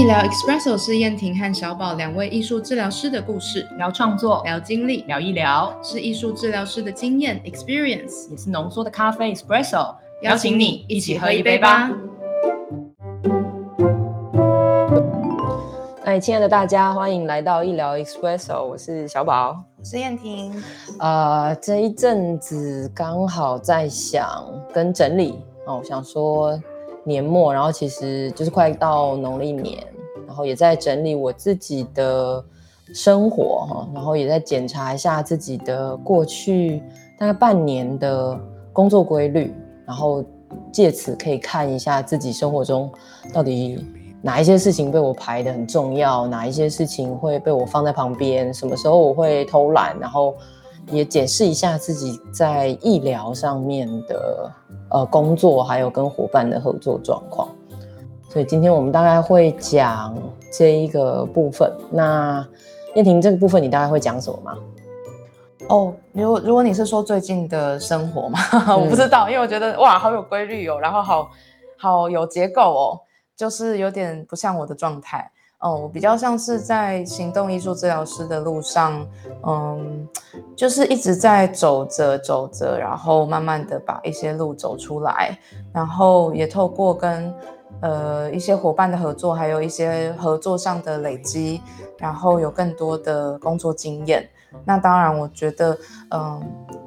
医疗 Espresso 是燕婷和小宝两位艺术治疗师的故事，聊创作，聊经历，聊一聊，是艺术治疗师的经验。Experience，也是浓缩的咖啡 espresso。邀请你一起喝一杯吧。哎，亲爱的大家，欢迎来到医疗 Espresso，我是小宝，我是燕婷。呃，这一阵子刚好在想跟整理。哦，我想说年末，然后其实就是快到农历年，然后也在整理我自己的生活哈，然后也在检查一下自己的过去大概半年的工作规律。然后借此可以看一下自己生活中到底哪一些事情被我排的很重要，哪一些事情会被我放在旁边，什么时候我会偷懒，然后也检视一下自己在医疗上面的呃工作，还有跟伙伴的合作状况。所以今天我们大概会讲这一个部分。那燕婷这个部分你大概会讲什么吗？哦，如果如果你是说最近的生活嘛，我不知道，因为我觉得哇，好有规律哦，然后好好有结构哦，就是有点不像我的状态哦，我比较像是在行动艺术治疗师的路上，嗯，就是一直在走着走着，然后慢慢的把一些路走出来，然后也透过跟呃一些伙伴的合作，还有一些合作上的累积，然后有更多的工作经验。那当然，我觉得，嗯，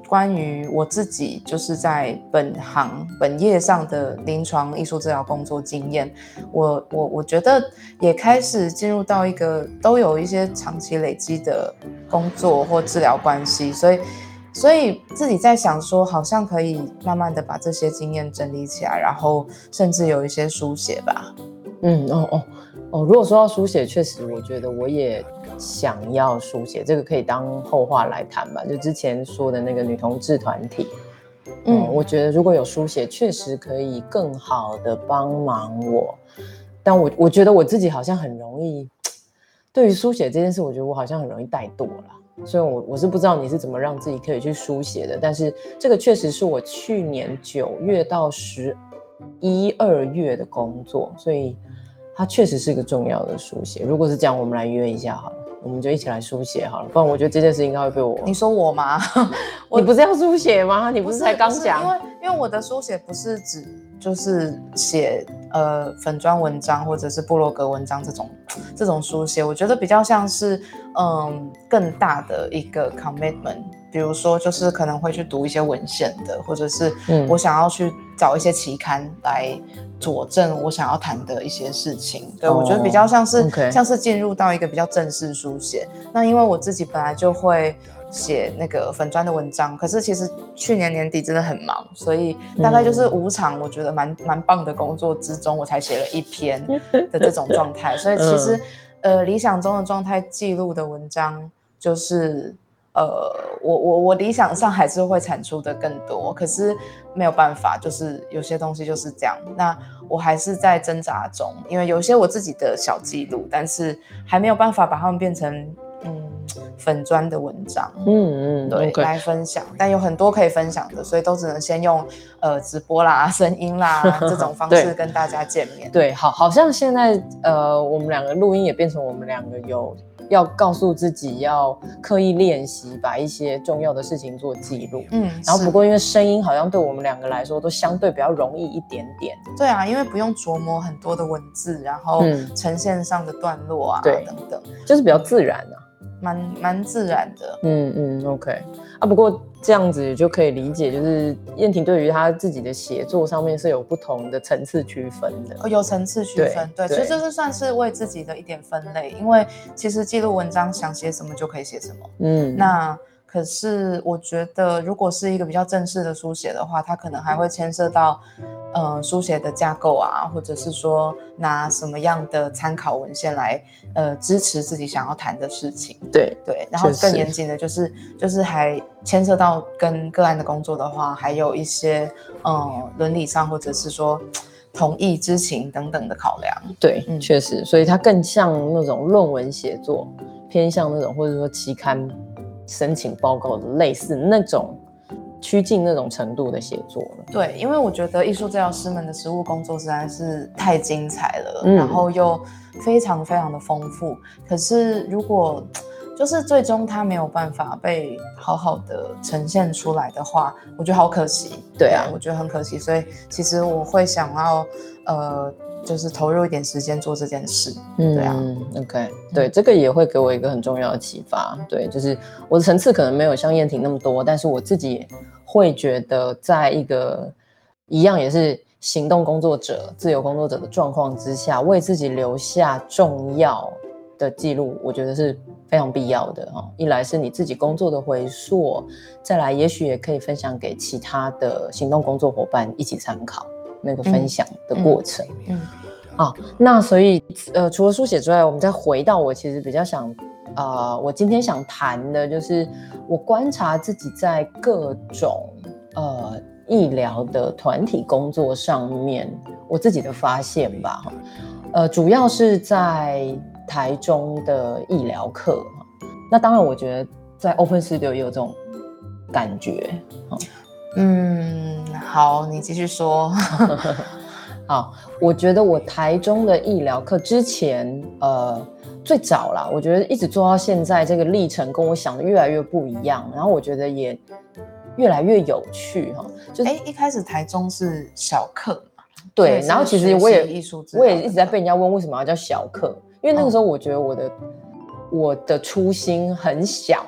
关于我自己就是在本行本业上的临床艺术治疗工作经验，我我我觉得也开始进入到一个都有一些长期累积的工作或治疗关系，所以所以自己在想说，好像可以慢慢的把这些经验整理起来，然后甚至有一些书写吧。嗯，哦哦哦，如果说到书写，确实我觉得我也。想要书写这个可以当后话来谈吧，就之前说的那个女同志团体，嗯，我觉得如果有书写，确实可以更好的帮忙我。但我我觉得我自己好像很容易，对于书写这件事，我觉得我好像很容易怠惰了。所以，我我是不知道你是怎么让自己可以去书写的。但是这个确实是我去年九月到十一二月的工作，所以它确实是一个重要的书写。如果是这样，我们来约一下好了。我们就一起来书写好了，不然我觉得这件事应该会被我。你说我吗？你不是要书写吗？你不是才刚讲？因为因为我的书写不是指就是写呃粉砖文章或者是部落格文章这种 这种书写，我觉得比较像是嗯更大的一个 commitment，比如说就是可能会去读一些文献的，或者是我想要去找一些期刊来。佐证我想要谈的一些事情，对我觉得比较像是像是进入到一个比较正式书写。那因为我自己本来就会写那个粉砖的文章，可是其实去年年底真的很忙，所以大概就是五场我觉得蛮蛮棒的工作之中，我才写了一篇 的这种状态。所以其实呃理想中的状态记录的文章就是。呃，我我我理想上还是会产出的更多，可是没有办法，就是有些东西就是这样。那我还是在挣扎中，因为有些我自己的小记录，但是还没有办法把它们变成嗯粉砖的文章，嗯嗯，对，来分享。但有很多可以分享的，所以都只能先用呃直播啦、声音啦 这种方式跟大家见面。对，好，好像现在呃我们两个录音也变成我们两个有。要告诉自己要刻意练习，把一些重要的事情做记录。嗯，然后不过因为声音好像对我们两个来说都相对比较容易一点点。对啊，因为不用琢磨很多的文字，然后呈现上的段落啊，对，等等，就是比较自然啊。蛮蛮自然的，嗯嗯，OK。啊，不过这样子就可以理解，就是燕婷对于她自己的写作上面是有不同的层次区分的，哦，有层次区分，对，所以这是算是为自己的一点分类，因为其实记录文章想写什么就可以写什么，嗯，那。可是我觉得，如果是一个比较正式的书写的话，它可能还会牵涉到，呃，书写的架构啊，或者是说拿什么样的参考文献来，呃，支持自己想要谈的事情。对对，然后更严谨的就是，就是还牵涉到跟个案的工作的话，还有一些，呃，伦理上或者是说同意知情等等的考量。对，确实，所以它更像那种论文写作，偏向那种或者说期刊。申请报告的类似那种趋近那种程度的写作了。对，因为我觉得艺术治疗师们的实务工作实在是太精彩了，嗯然后又非常非常的丰富。可是如果就是最终它没有办法被好好的呈现出来的话，我觉得好可惜。对啊我觉得很可惜。所以其实我会想要呃，就是投入一点时间做这件事。嗯，对啊，OK，对，这个也会给我一个很重要的启发。对，就是我的层次可能没有像燕婷那么多，但是我自己会觉得，在一个一样也是行动工作者、自由工作者的状况之下，为自己留下重要的记录，我觉得是非常必要的哈。一来是你自己工作的回溯，再来也许也可以分享给其他的行动工作伙伴一起参考那个分享的过程。嗯。啊，那所以呃，除了书写之外，我们再回到我其实比较想，呃，我今天想谈的就是我观察自己在各种呃医疗的团体工作上面，我自己的发现吧，哈呃，主要是在台中的医疗课，哈那当然我觉得在 Open Studio 也有这种感觉，嗯，好，你继续说。好，我觉得我台中的医疗课之前，呃，最早啦，我觉得一直做到现在，这个历程跟我想的越来越不一样，然后我觉得也越来越有趣哈。就是哎，一开始台中是小课嘛，对，然后其实我也我也一直在被人家问为什么要叫小课，因为那个时候我觉得我的、我的初心很小，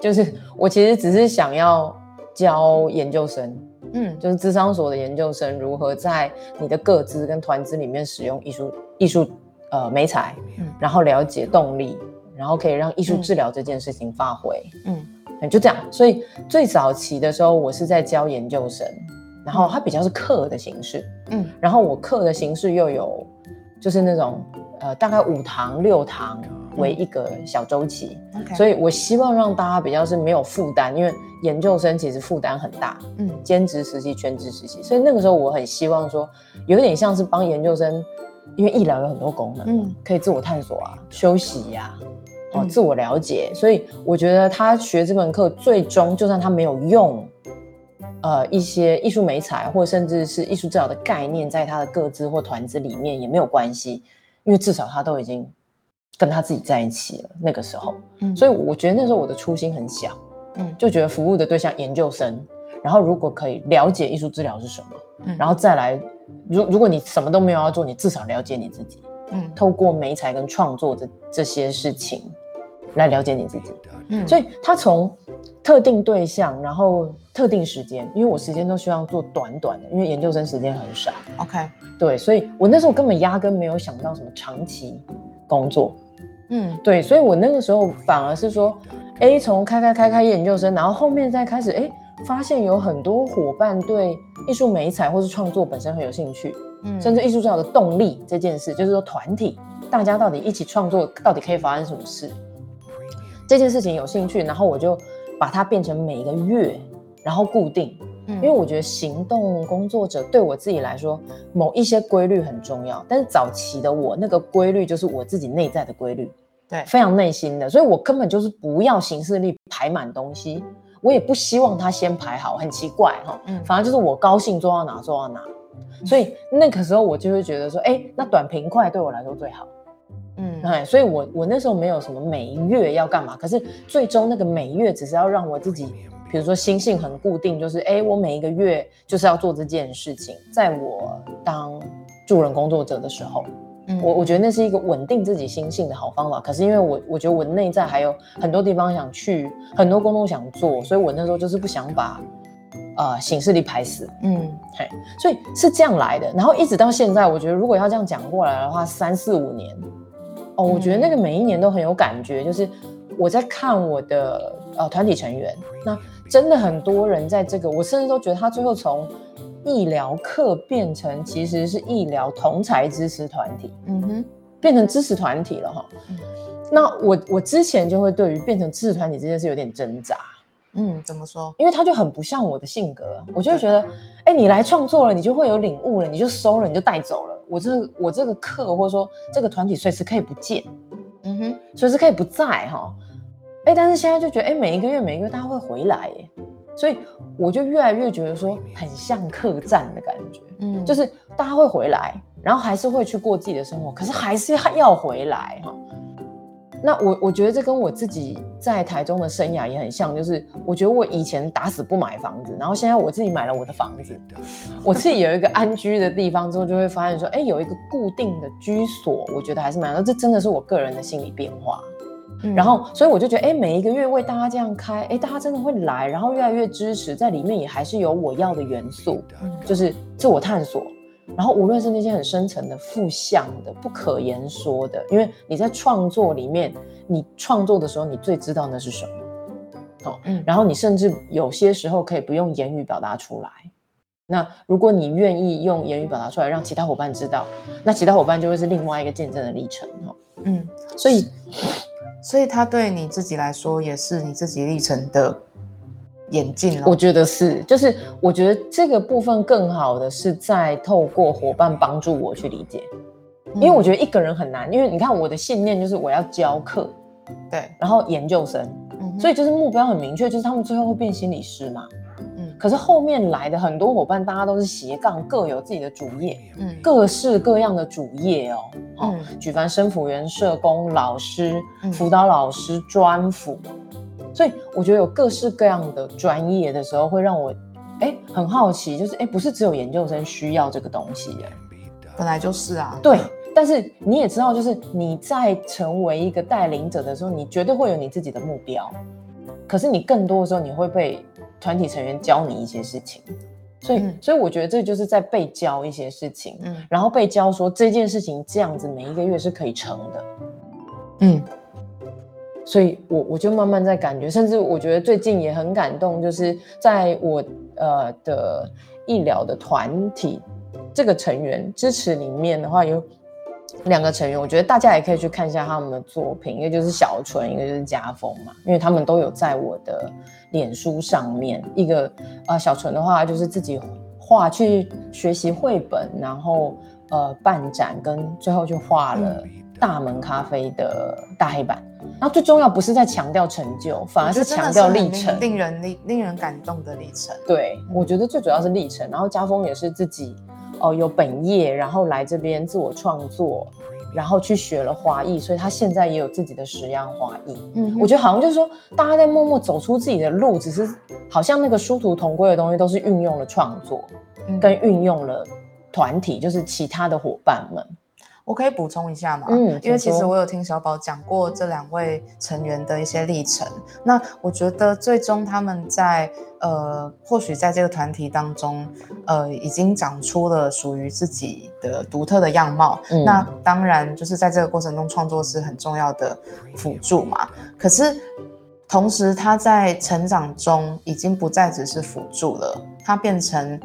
就是我其实只是想要教研究生，嗯就是智商所的研究生如何在你的个资跟团资里面使用艺术艺术呃美材，嗯。然后了解动力，然后可以让艺术嗯治疗这件事情发挥，嗯。嗯，就这样。所以最早期的时候，我是在教研究生，然后它比较是课的形式，嗯。然后我课的形式又有就是那种呃大概五堂六堂为一个小周期。所以以我希望让大家比较是没有负担，因为研究生其实负担很大，嗯。兼职实习、全职实习，所以那个时候我很希望说，有点像是帮研究生，因为医疗有很多功能，嗯。可以自我探索啊、休息呀、哦、嗯自我了解，所以我觉得他学这门课，最终就算他没有用，呃，一些艺术美材或甚至是艺术治疗的概念，在他的个资或团资里面也没有关系，因为至少他都已经跟他自己在一起了。那个时候，嗯。所以我觉得那时候我的初心很小，嗯就觉得服务的对象研究生，然后如果可以了解艺术治疗是什么，嗯。然后再来，如如果你什么都没有要做，你至少了解你自己，嗯。透过美材跟创作这这些事情来了解你自己。嗯。所以他从特定对象，然后特定时间，因为我时间都希望做短短的，因为研究生时间很少，OK，对，所以我那时候根本压根没有想到什么长期工作，嗯。对，所以我那个时候反而是说，哎，从开开开开研究生，然后后面再开始，哎，发现有很多伙伴对艺术美彩或是创作本身很有兴趣，嗯甚至艺术治疗的动力这件事，就是说团体大家到底一起创作，到底可以发生什么事，这件事情有兴趣，然后我就把它变成每一个月，然后固定，因因为我觉得行动工作者对我自己来说，某一些规律很重要。但是早期的我，那个规律就是我自己内在的规律，对非常内心的，所以我根本就是不要形式力排满东西，我也不希望它先排好，很奇怪哈。嗯反而就是我高兴做到哪做到哪，所以那个时候我就会觉得说，哎，那短平快对我来说最好。嗯哎，所以我我那时候没有什么每月要干嘛，可是最终那个每月只是要让我自己，比如说心性很固定，就是哎，我每一个月就是要做这件事情。在我当助人工作者的时候，嗯我我觉得那是一个稳定自己心性的好方法。可是因为我我觉得我内在还有很多地方想去，很多工作想做，所以我那时候就是不想把呃形式力排死。嗯嘿，所以是这样来的。然后一直到现在，我觉得如果要这样讲过来的话，三四五年，哦，我觉得那个每一年都很有感觉。就是我在看我的呃团体成员，那真的很多人在这个，我甚至都觉得他最后从医疗课变成其实是医疗同才支持团体，嗯哼变成支持团体了哈。嗯那我我之前就会对于变成支持团体这件事有点挣扎。嗯，怎么说？因为他就很不像我的性格，我就会觉得，哎，你来创作了，你就会有领悟了，你就收了，你就带走了。我这我这个课或者说这个团体随时可以不见，嗯哼随时可以不在哈。哎，但是现在就觉得，哎，每一个月每一个月大家会回来耶，所以我就越来越觉得说很像客栈的感觉，嗯，就是大家会回来，然后还是会去过自己的生活，可是还是要回来哈。那我我觉得这跟我自己在台中的生涯也很像，就是我觉得我以前打死不买房子，然后现在我自己买了我的房子，我自己有一个安居的地方之后，就会发现说，哎，有一个固定的居所，我觉得还是蛮，这真的是我个人的心理变化。然后，所以我就觉得，哎，每一个月为大家这样开，哎，大家真的会来，然后越来越支持，在里面也还是有我要的元素，就是自我探索。然后无论是那些很深层的、负向的、不可言说的，因为你在创作里面，你创作的时候，你最知道那是什么，哦，嗯，然后你甚至有些时候可以不用言语表达出来。那如果你愿意用言语表达出来，让其他伙伴知道，那其他伙伴就会是另外一个见证的历程，哦，嗯，所以，所以他对你自己来说，也是你自己历程的。演进，我觉得是，就是我觉得这个部分更好的是在透过伙伴帮助我去理解，因为我觉得一个人很难，因为你看我的信念就是我要教课，对，然后研究生，所以就是目标很明确，就是他们最后会变心理师嘛，嗯，可是后面来的很多伙伴，大家都是斜杠，各有自己的主业，嗯，各式各样的主业哦，嗯，举凡生辅员、社工、老师、辅导老师、专辅。所以我觉得有各式各样的专业的时候，会让我哎很好奇，就是哎不是只有研究生需要这个东西耶，本来就是啊。对，但是你也知道，就是你在成为一个带领者的时候，你绝对会有你自己的目标，可是你更多的时候你会被团体成员教你一些事情，所以所以我觉得这就是在被教一些事情，嗯，然后被教说这件事情这样子每一个月是可以成的，嗯。所以，我我就慢慢在感觉，甚至我觉得最近也很感动，就是在我呃的医疗的团体这个成员支持里面的话，有两个成员，我觉得大家也可以去看一下他们的作品，一个就是小纯，一个就是家风嘛，因为他们都有在我的脸书上面。一个呃小纯的话，就是自己画去学习绘本，然后呃办展，跟最后就画了大门咖啡的大黑板。然后最重要不是在强调成就，反而是强调历程，令人令令人感动的历程。对，我觉得最主要是历程。然后家峰也是自己哦有本业，然后来这边自我创作，然后去学了花艺，所以他现在也有自己的十样花艺。嗯，我觉得好像就是说，大家在默默走出自己的路，只是好像那个殊途同归的东西，都是运用了创作，跟运用了团体，就是其他的伙伴们。我可以补充一下吗？嗯，因为其实我有听小宝讲过这两位成员的一些历程。那我觉得最终他们在呃，或许在这个团体当中，呃，已经长出了属于自己的独特的样貌。那当然就是在这个过程中，创作是很重要的辅助嘛。可是同时，他在成长中已经不再只是辅助了，他变成。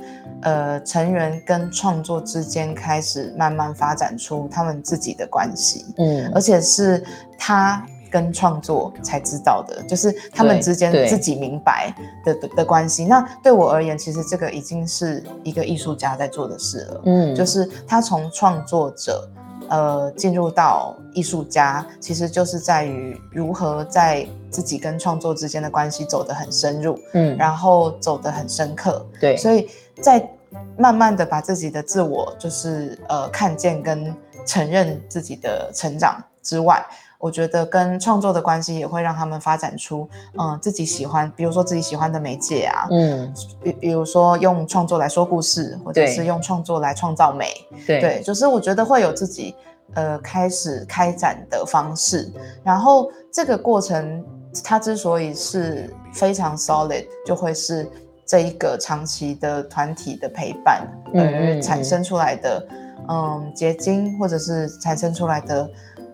呃，成员跟创作之间开始慢慢发展出他们自己的关系，嗯，而且是他跟创作才知道的，就是他们之间自己明白的的关系。那对我而言，其实这个已经是一个艺术家在做的事了，嗯，就是他从创作者呃进入到艺术家，其实就是在于如何在自己跟创作之间的关系走得很深入，嗯，然后走得很深刻，对，所以。在慢慢的把自己的自我，就是呃看见跟承认自己的成长之外，我觉得跟创作的关系也会让他们发展出，嗯，自己喜欢，比如说自己喜欢的媒介啊，嗯，比比如说用创作来说故事，或者是用创作来创造美，对，就是我觉得会有自己呃开始开展的方式，然后这个过程它之所以是非常 solid，就会是。这一个长期的团体的陪伴而产生出来的，嗯，结晶或者是产生出来的，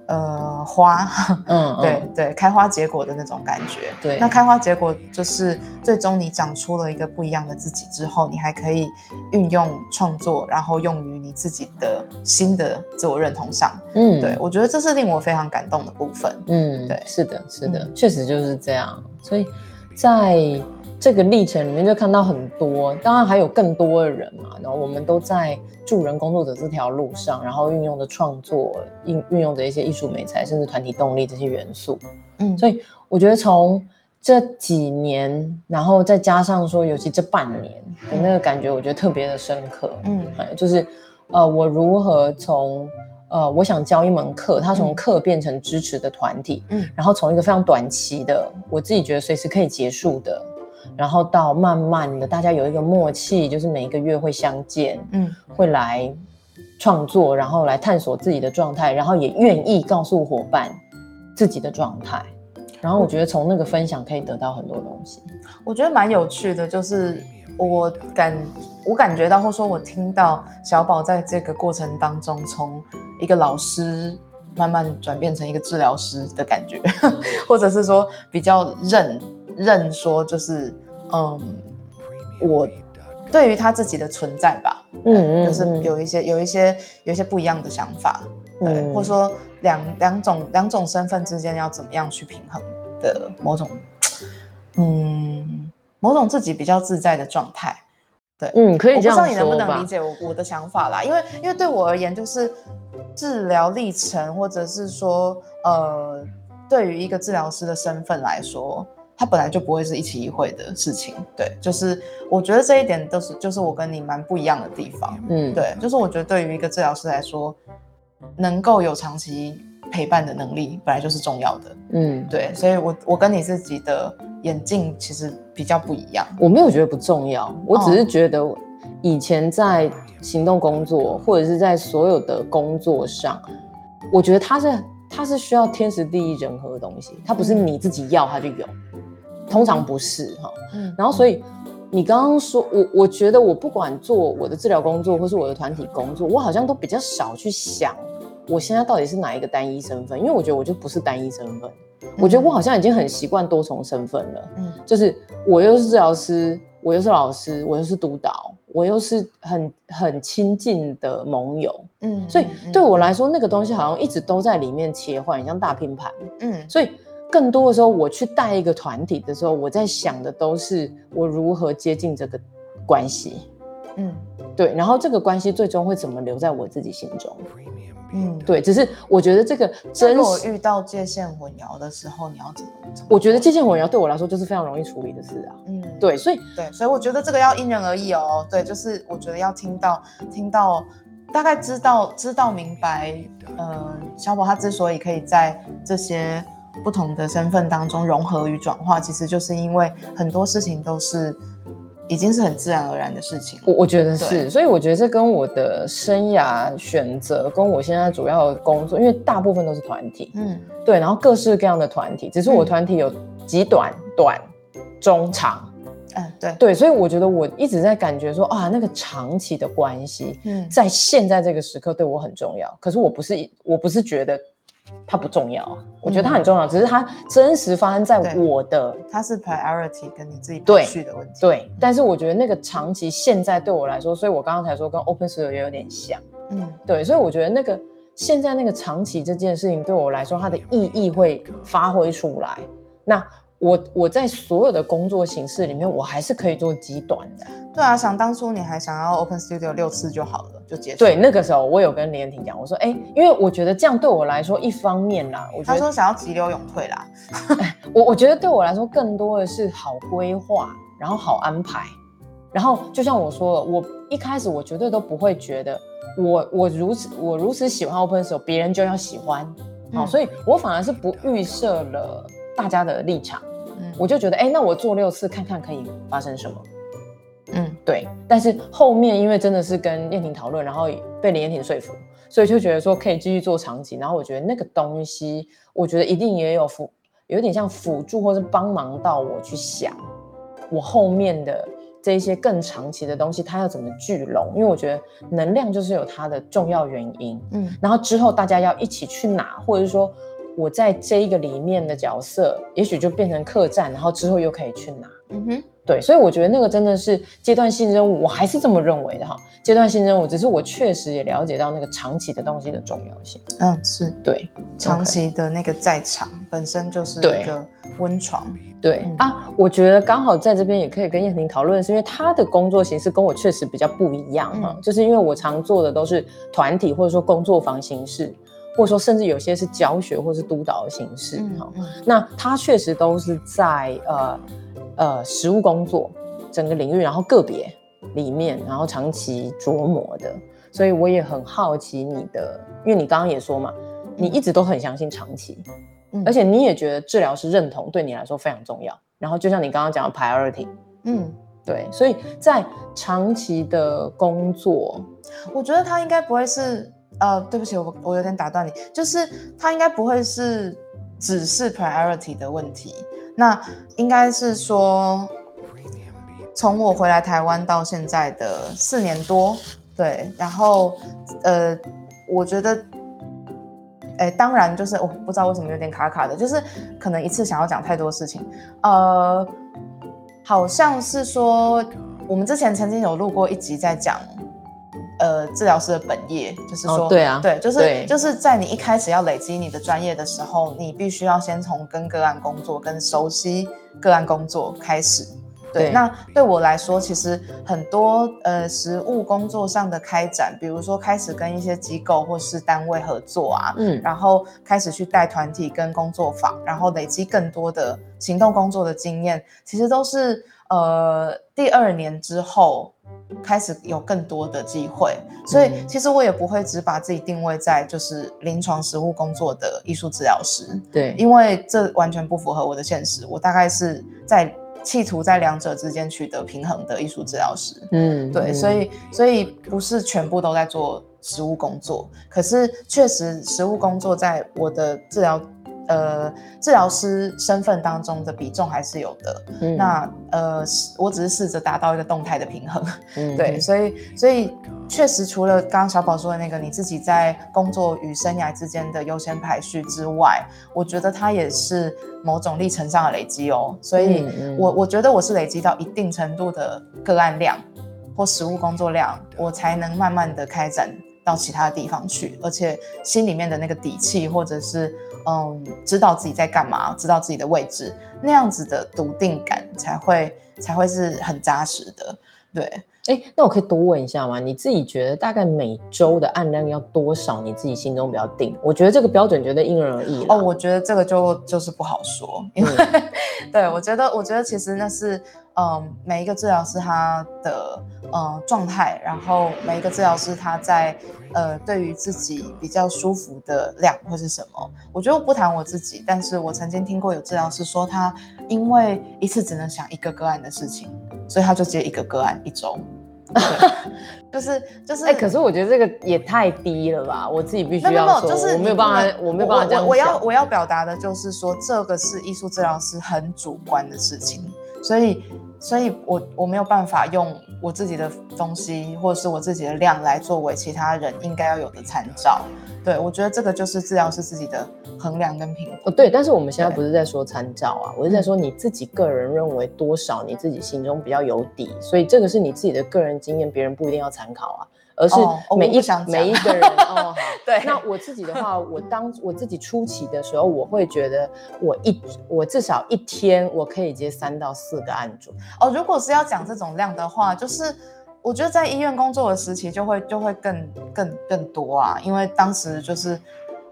呃，花，嗯，对对，开花结果的那种感觉。对，那开花结果就是最终你长出了一个不一样的自己之后，你还可以运用创作，然后用于你自己的新的自我认同上。嗯，对我觉得这是令我非常感动的部分。嗯，对，是的，是的，确实就是这样。所以在这个历程里面就看到很多，当然还有更多的人嘛。然后我们都在助人工作者这条路上，然后运用的创作，运运用着一些艺术美材，甚至团体动力这些元素。嗯，所以我觉得从这几年，然后再加上说，尤其这半年的那个感觉，我觉得特别的深刻。嗯哎，就是呃，我如何从呃，我想教一门课，它从嗯课变成支持的团体，嗯然后从一个非常短期的，我自己觉得随时可以结束的，然后到慢慢的，大家有一个默契，就是每一个月会相见，嗯会来创作，然后来探索自己的状态，然后也愿意告诉伙伴自己的状态。然后我觉得从那个分享可以得到很多东西。我觉得蛮有趣的，就是我感我感觉到，或说我听到小宝在这个过程当中，从一个老师慢慢转变成一个治疗师的感觉，或者是说比较认认说，就是嗯，我对于他自己的存在吧，嗯嗯就是嗯有一些有一些有一些不一样的想法，对，嗯或者说两两种两种身份之间要怎么样去平衡的某种，嗯，某种自己比较自在的状态。对嗯，可以这样我不知道你能不能理。解我我的想法啦，因为因为对我而言，就是治疗历程，或者是说，呃，对于一个治疗师的身份来说，它本来就不会是一期一会的事情。对，就是我觉得这一点都是就是我跟你蛮不一样的地方。嗯，对，就是我觉得对于一个治疗师来说，能够有长期陪伴的能力，本来就是重要的。嗯，对，所以我我跟你自己的眼镜其实比较不一样。我没有觉得不重要，我只哦是觉得以前在行动工作或者是在所有的工作上，我觉得它是它是需要天时地利人和的东西，它不是嗯你自己要它就有，通常不是哈。嗯然后所以你刚刚说，我我觉得我不管做我的治疗工作或是我的团体工作，我好像都比较少去想我现在到底是哪一个单一身份，因为我觉得我就不是单一身份，我觉得我好像已经很习惯多重身份了。嗯就是我又是治疗师，我又是老师，我又是督导，我又是很很亲近的盟友，嗯所以对我来说，那个东西好像一直都在里面切换，像大拼盘。嗯所以更多的时候，我去带一个团体的时候，我在想的都是我如何接近这个关系，嗯。对，然后这个关系最终会怎么留在我自己心中，嗯，对，只是我觉得这个真实，如果遇到界限混淆的时候，你要怎么？怎么我觉得界限混淆对我来说就是非常容易处理的事啊，嗯，对，所以对，所以我觉得这个要因人而异哦。对，就是我觉得要听到听到，大概知道知道明白，呃，小宝他之所以可以在这些不同的身份当中融合与转化，其实就是因为很多事情都是已经是很自然而然的事情。我我觉得是，所以我觉得这跟我的生涯选择，跟我现在主要的工作，因为大部分都是团体，嗯。对，然后各式各样的团体，只是我嗯。团体有极短、短、中、长，嗯，对，对，所以我觉得我一直在感觉说啊，那个长期的关系，嗯。在现在这个时刻对我很重要。可是我不是，我不是觉得它不重要啊，我觉得它很重要，只是它真实发生在我的它是 priority 跟你自己对排序的问题。对，但是我觉得那个长期现在对我来说，所以我刚刚才说跟 Open Studio 也有点像。嗯对，所以我觉得那个现在那个长期这件事情对我来说，它的意义会发挥出来。那我我在所有的工作形式里面，我还是可以做极短的。对啊，想当初你还想要 Open Studio 六次就好了，就结束。对，，那个时候我有跟连婷讲，我说，哎、因为我觉得这样对我来说，一方面啦，我觉得他说想要急流勇退啦。我我觉得对我来说，更多的是好规划，然后好安排。然后就像我说了，我一开始我绝对都不会觉得我我如此我如此喜欢 Open 的时候，别人就要喜欢。好、嗯所以我反而是不预设了大家的立场，嗯我就觉得，哎，那我做六次看看可以发生什么。嗯对，但是后面因为真的是跟燕婷讨论，然后被林燕婷说服，所以就觉得说可以继续做长期。然后我觉得那个东西，我觉得一定也有辅，有点像辅助或是帮忙到我去想我后面的这一些更长期的东西，它要怎么聚拢？因为我觉得能量就是有它的重要原因。嗯然后之后大家要一起去哪，或者是说我在这一个里面的角色，也许就变成客栈，然后之后又可以去哪。嗯哼，对，所以我觉得那个真的是阶段性任务，我还是这么认为的哈。阶段性任务，只是我确实也了解到那个长期的东西的重要性。嗯是对，长期的那个在场本身就是对一个温床。对、嗯啊，我觉得刚好在这边也可以跟燕婷讨论，是因为她的工作形式跟我确实比较不一样哈、嗯就是因为我常做的都是团体或者说工作坊形式，或者说甚至有些是教学或是督导的形式嗯哈、嗯那它确实都是在呃呃实务工作整个领域，然后个别里面，然后长期琢磨的。所以我也很好奇你的，因为你刚刚也说嘛，你一直都很相信长期，嗯。而且你也觉得治疗师认同对你来说非常重要。然后就像你刚刚讲的 priority，嗯，对，所以在长期的工作，我觉得他应该不会是呃，对不起，我我有点打断你，就是他应该不会是只是 priority 的问题，那应该是说，从我回来台湾到现在的四年多，对，然后呃，我觉得。哎，当然就是我不知道为什么有点卡卡的，就是可能一次想要讲太多事情，呃，好像是说我们之前曾经有录过一集在讲，呃，治疗师的本业，就是说，哦对啊对，就是就是在你一开始要累积你的专业的时候，你必须要先从跟个案工作、跟熟悉个案工作开始。对，对那对我来说，其实很多呃实务工作上的开展，比如说开始跟一些机构或是单位合作啊，嗯，然后开始去带团体跟工作坊，然后累积更多的行动工作的经验，其实都是呃第二年之后开始有更多的机会，所以嗯。其实我也不会只把自己定位在就是临床实务工作的艺术治疗师，对，因为这完全不符合我的现实，我大概是在企图在两者之间取得平衡的艺术治疗师。嗯，对，嗯。所以所以不是全部都在做实务工作，可是确实实务工作在我的治疗呃治疗师身份当中的比重还是有的。嗯那呃，我只是试着达到一个动态的平衡。嗯对，所以所以确实除了刚刚小宝说的那个你自己在工作与生涯之间的优先排序之外，我觉得它也是某种历程上的累积哦。所以我我觉得我是累积到一定程度的个案量或实务工作量，我才能慢慢的开展到其他地方去，而且心里面的那个底气，或者是嗯，知道自己在干嘛，知道自己的位置，那样子的笃定感才会才会是很扎实的。对，哎，那我可以多问一下吗？你自己觉得大概每周的案量要多少？你自己心中比较定？我觉得这个标准绝对因人而异哦，我觉得这个就就是不好说，因为、对我觉得，我觉得其实那是嗯，每一个治疗师他的嗯状态，然后每一个治疗师他在呃对于自己比较舒服的量会是什么。我觉得我不谈我自己，但是我曾经听过有治疗师说，他因为一次只能想一个个案的事情，所以他就接一个个案一周。对就是就是，哎、可是我觉得这个也太低了吧！我自己必须要说，就是我没有办法，我没有办法这样我我要我要表达的就是说，这个是艺术治疗师很主观的事情，所以所以我我没有办法用我自己的东西或者是我自己的量来作为其他人应该要有的参照。对我觉得这个就是治疗师自己的衡量跟评估。哦，对，但是我们现在不是在说参照啊，我是在说你自己个人认为多少你自己心中比较有底，所以这个是你自己的个人经验，别人不一定要参考啊，而是每一、我不想讲每一个人 哦好。对那我自己的话，我当我自己初期的时候，我会觉得我一我至少一天我可以接三到四个案主，哦，如果是要讲这种量的话，就是我觉得在医院工作的时期就会就会更更更多啊，因为当时就是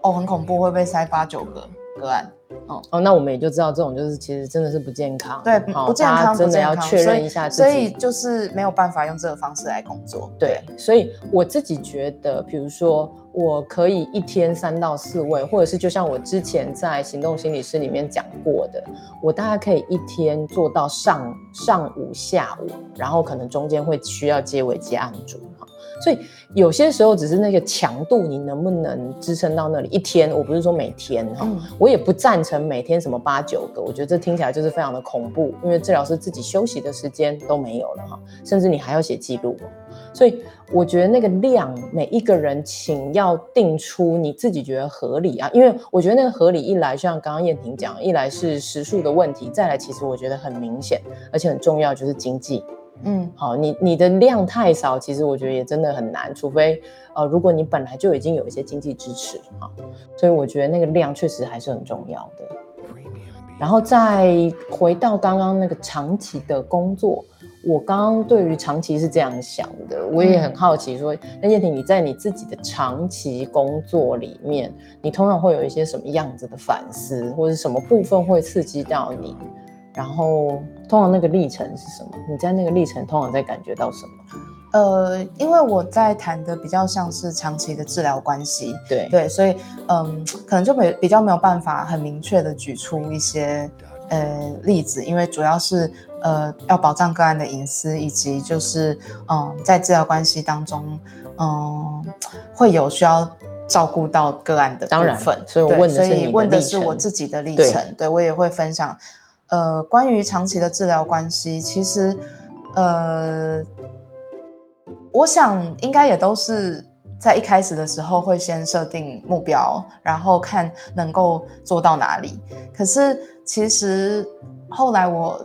哦很恐怖，会被塞八九个个案。哦哦，那我们也就知道这种就是其实真的是不健康，对，好不健康，真的要确认一下自己。所以就是没有办法用这个方式来工作。对，所以我自己觉得，比如说，我可以一天三到四位，或者是就像我之前在行动心理师里面讲过的，我大概可以一天做到上上午、下午，然后可能中间会需要接尾接案主哈。所以有些时候只是那个强度，你能不能支撑到那里一天？我不是说每天哈，嗯我也不赞成每天什么八九个，我觉得这听起来就是非常的恐怖，因为治疗师自己休息的时间都没有了哈，甚至你还要写记录哦。所以我觉得那个量，每一个人请要定出你自己觉得合理啊，因为我觉得那个合理一来，就像刚刚燕婷讲，一来是时数的问题，再来其实我觉得很明显，而且很重要就是经济。嗯，好，你你的量太少，其实我觉得也真的很难，除非呃，如果你本来就已经有一些经济支持啊，所以我觉得那个量确实还是很重要的。然后再回到刚刚那个长期的工作，我刚刚对于长期是这样想的，我也很好奇说，那叶婷你在你自己的长期工作里面，你通常会有一些什么样子的反思，或者什么部分会刺激到你？然后通常那个历程是什么？你在那个历程通常在感觉到什么？呃，因为我在谈的比较像是长期的治疗关系，对对，所以嗯，可能就没比较没有办法很明确的举出一些呃例子，因为主要是呃要保障个案的隐私，以及就是嗯在治疗关系当中，嗯会有需要照顾到个案的部分，所以我问的是所以问的是我自己的历程，对我也会分享。呃，关于长期的治疗关系，其实呃。我想应该也都是在一开始的时候会先设定目标，然后看能够做到哪里。可是其实后来我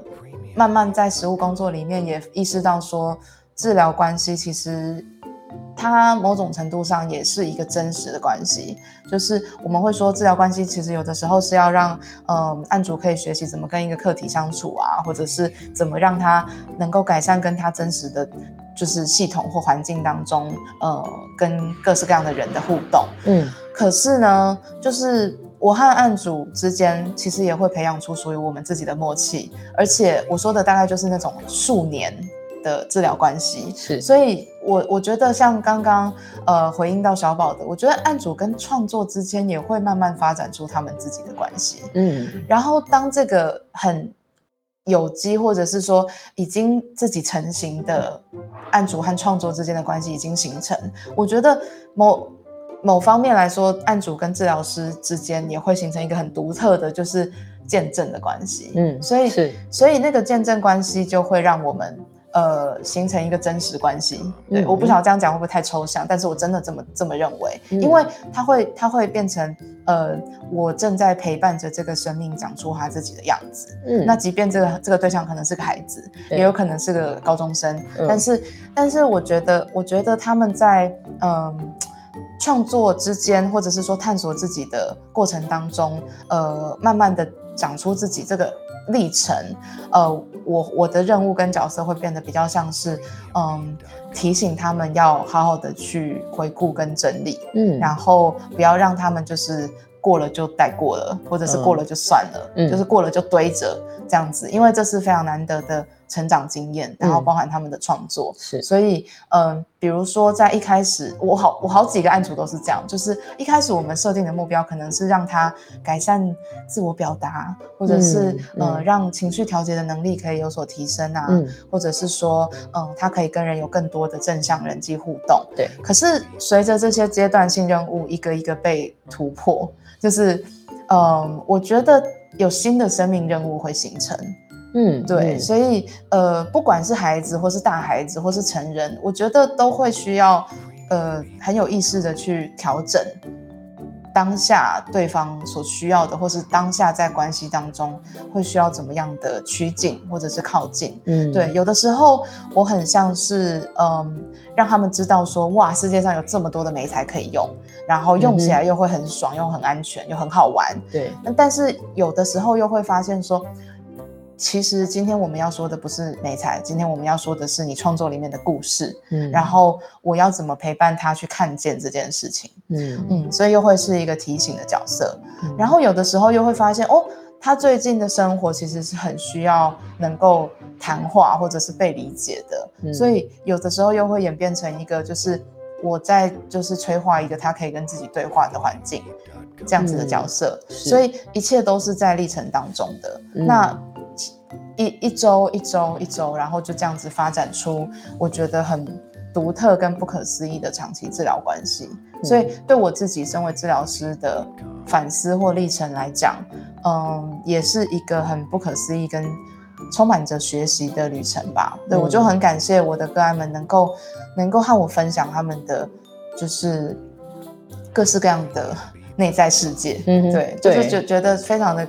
慢慢在实务工作里面也意识到，说治疗关系其实它某种程度上也是一个真实的关系。就是我们会说治疗关系其实有的时候是要让嗯案主可以学习怎么跟一个客体相处啊，或者是怎么让他能够改善跟他真实的。就是系统或环境当中，呃，跟各式各样的人的互动，嗯，可是呢，就是我和案主之间，其实也会培养出属于我们自己的默契，而且我说的大概就是那种数年的治疗关系，是，所以我我觉得像刚刚呃回应到小宝的，我觉得案主跟创作之间也会慢慢发展出他们自己的关系，嗯，然后当这个很。有机，或者是说已经自己成型的案主和创作之间的关系已经形成。我觉得某某方面来说，案主跟治疗师之间也会形成一个很独特的，就是见证的关系。嗯，所以是，所以那个见证关系就会让我们。呃，形成一个真实关系。对，我不晓得这样讲会不会太抽象，但是我真的这么这么认为，因为它会它会变成呃，我正在陪伴着这个生命长出他自己的样子。嗯，那即便这个这个对象可能是个孩子，也有可能是个高中生，但是但是我觉得我觉得他们在嗯创作之间，或者是说探索自己的过程当中，呃，慢慢的长出自己这个。历程，呃，我我的任务跟角色会变得比较像是，嗯，提醒他们要好好的去回顾跟整理，嗯，然后不要让他们就是过了就带过了，或者是过了就算了，嗯，就是过了就堆着这样子，因为这是非常难得的。成长经验，然后包含他们的创作，是，所以，嗯，比如说在一开始，我好，我好几个案主都是这样，就是一开始我们设定的目标可能是让他改善自我表达，或者是，呃，让情绪调节的能力可以有所提升啊，或者是说，嗯，他可以跟人有更多的正向人际互动。对。可是随着这些阶段性任务一个一个被突破，就是，嗯，我觉得有新的生命任务会形成。嗯，对，所以呃，不管是孩子，或是大孩子，或是成人，我觉得都会需要呃很有意识的去调整当下对方所需要的，或是当下在关系当中会需要怎么样的趋近或者是靠近。嗯，对，有的时候我很像是嗯让他们知道说哇，世界上有这么多的美材可以用，然后用起来又会很爽，又很安全，又很好玩。对，那但是有的时候又会发现说。其实今天我们要说的不是美彩，今天我们要说的是你创作里面的故事。嗯，然后我要怎么陪伴他去看见这件事情？嗯嗯，所以又会是一个提醒的角色。然后有的时候又会发现，哦，他最近的生活其实是很需要能够谈话或者是被理解的。所以有的时候又会演变成一个，就是我在就是催化一个他可以跟自己对话的环境，这样子的角色。所以一切都是在历程当中的。那。一一周一周一周，然后就这样子发展出我觉得很独特跟不可思议的长期治疗关系。所以对我自己身为治疗师的反思或历程来讲，嗯，也是一个很不可思议跟充满着学习的旅程吧。对我就很感谢我的个案们能够能够和我分享他们的就是各式各样的内在世界。嗯，对，就是觉觉得非常的。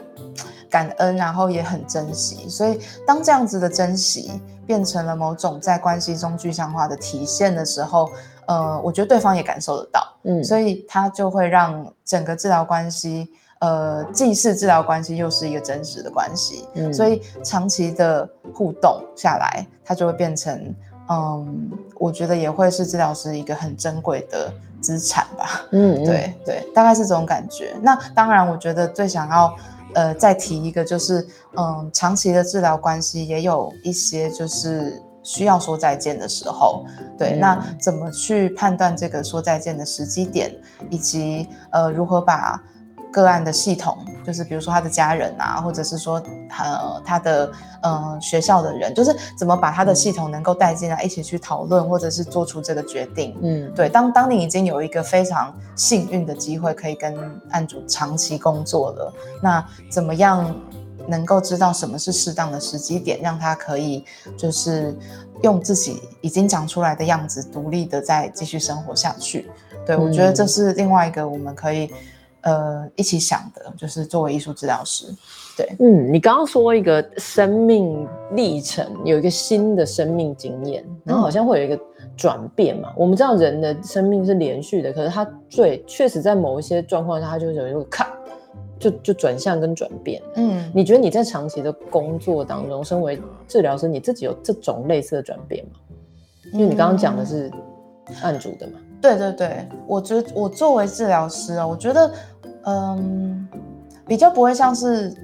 感恩，然后也很珍惜，所以当这样子的珍惜变成了某种在关系中具象化的体现的时候，呃，我觉得对方也感受得到，嗯，所以他就会让整个治疗关系，呃，既是治疗关系，又是一个真实的关系，嗯。所以长期的互动下来，它就会变成，嗯，我觉得也会是治疗师一个很珍贵的资产吧。嗯，嗯，对对，大概是这种感觉。那当然，我觉得最想要呃再提一个，就是嗯，长期的治疗关系也有一些就是需要说再见的时候。对，嗯那怎么去判断这个说再见的时机点，以及呃如何把个案的系统，就是比如说他的家人啊，或者是说呃他的呃学校的人，就是怎么把他的系统能够带进来，一起去讨论，或者是做出这个决定。嗯，对，当当你已经有一个非常幸运的机会，可以跟案主长期工作了，那怎么样能够知道什么是适当的时机点，让他可以就是用自己已经长出来的样子，独立的再继续生活下去？对，我觉得这嗯是另外一个我们可以呃一起想的，就是作为艺术治疗师，对，嗯，你刚刚说一个生命历程，有一个新的生命经验，然后好像会有一个转变嘛。我们知道人的生命是连续的，可是他最确实在某一些状况下，他就有一个咔，就就转向跟转变。嗯，你觉得你在长期的工作当中，身为治疗师，你自己有这种类似的转变吗？因为你刚刚讲的是案主的嘛。对对对，我觉得我作为治疗师啊，我觉得，嗯，比较不会像是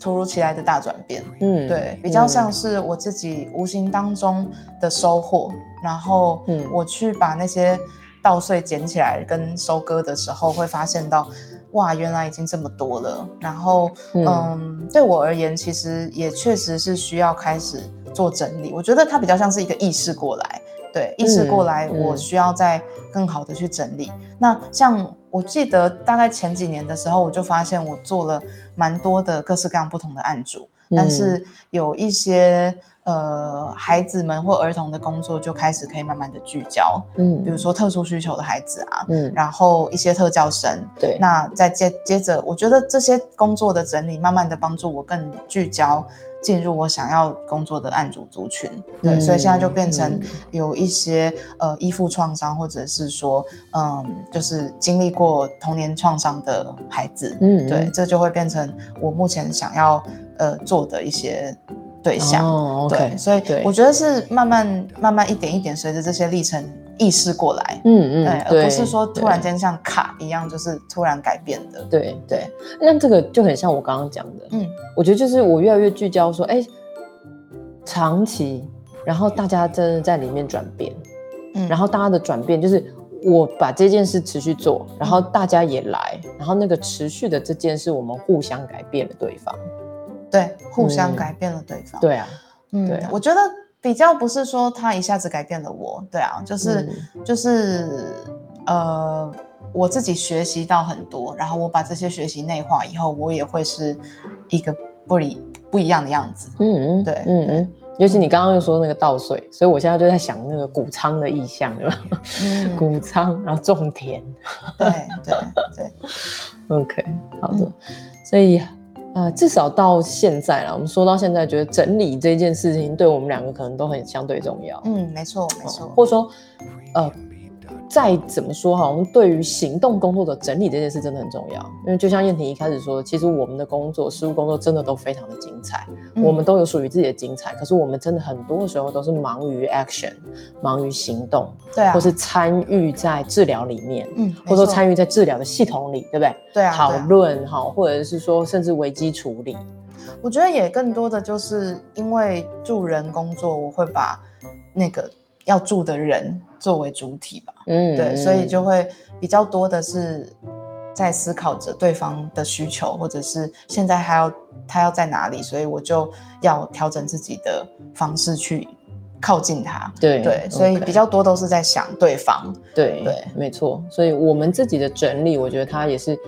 突如其来的大转变，嗯，对，比较嗯像是我自己无形当中的收获，然后嗯我去把那些稻穗捡起来跟收割的时候，会发现到，哇，原来已经这么多了。然后，嗯嗯，对我而言，其实也确实是需要开始做整理。我觉得它比较像是一个意识过来，对，意识过来，嗯我需要再更好的去整理。那像我记得大概前几年的时候，我就发现我做了蛮多的各式各样不同的案主，但嗯。是有一些呃孩子们或儿童的工作就开始可以慢慢的聚焦，嗯。比如说特殊需求的孩子啊，嗯，然后一些特教生，对，那再接接着，我觉得这些工作的整理，慢慢的帮助我更聚焦进入我想要工作的案主族群。对，嗯所以现在就变成嗯有一些呃依附创伤，或者是说嗯，就是经历过童年创伤的孩子。嗯对，这就会变成我目前想要呃做的一些对象。哦对所以我觉得是慢慢慢慢一点一点，随着这些历程意识过来，嗯嗯，对，而不是说突然间像卡一样，就是突然改变的。对对。对，那这个就很像我刚刚讲的，嗯。我觉得就是我越来越聚焦说，哎，长期，然后大家真的在里面转变，嗯，然后大家的转变就是我把这件事持续做，然后大家也来，然后那个持续的这件事，我们互相改变了对方。对，互相嗯。改变了对方。，对啊，嗯，对啊。我觉得比较不是说他一下子改变了我，对啊，就是、嗯就是呃，我自己学习到很多，然后我把这些学习内化以后，我也会是一个不一不一样的样子。嗯嗯，对嗯嗯。尤其你刚刚又说那个稻穗，所以我现在就在想那个谷仓的意象，对吧？嗯，谷仓，然后种田。对对对，OK，好的。嗯所以呃，至少到现在了，我们说到现在，觉得整理这件事情对我们两个可能都很相对重要。嗯，没错没错，或者说，呃，再怎么说哈，我们对于行动工作的整理这件事真的很重要，因为就像燕婷一开始说，其实我们的工作、实务工作真的都非常的精彩，嗯。我们都有属于自己的精彩，可是我们真的很多时候都是忙于 action，忙于行动，对啊，或是参与在治疗里面。嗯，或者说参与在治疗的系统里，对不对？对啊。讨论哈，或者是说甚至危机处理，我觉得也更多的就是因为助人工作，我会把那个要助的人作为主体吧。嗯对，所以就会比较多的是在思考着对方的需求，或者是现在还要他要在哪里，所以我就要调整自己的方式去靠近他。对对，所以比较多都是在想对方。对对没错。所以我们自己的整理，我觉得它也是，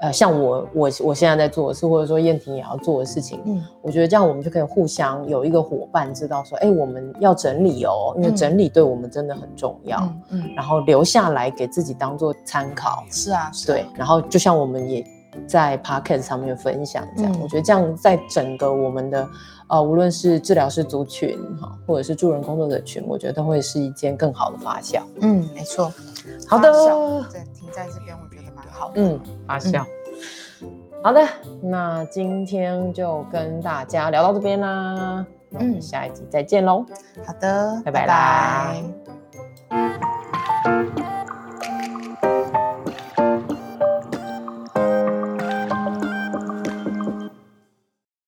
呃，像我我我现在在做的事，或者说燕婷也要做的事情，嗯我觉得这样我们就可以互相有一个伙伴知道说，哎，我们要整理哦，因为嗯整理对我们真的很重要，嗯嗯，然后留下来给自己当做参考。是啊，是啊对，然后就像我们也在 podcast 上面分享这样，嗯我觉得这样在整个我们的呃，无论是治疗师族群哈，或者是助人工作者群，我觉得都会是一件更好的发酵。嗯，没错。好的对，停在这边我觉得蛮好的。嗯，发酵。好的，那今天就跟大家聊到这边啦，那我们嗯。下一集再见喽。好的，拜拜啦。拜拜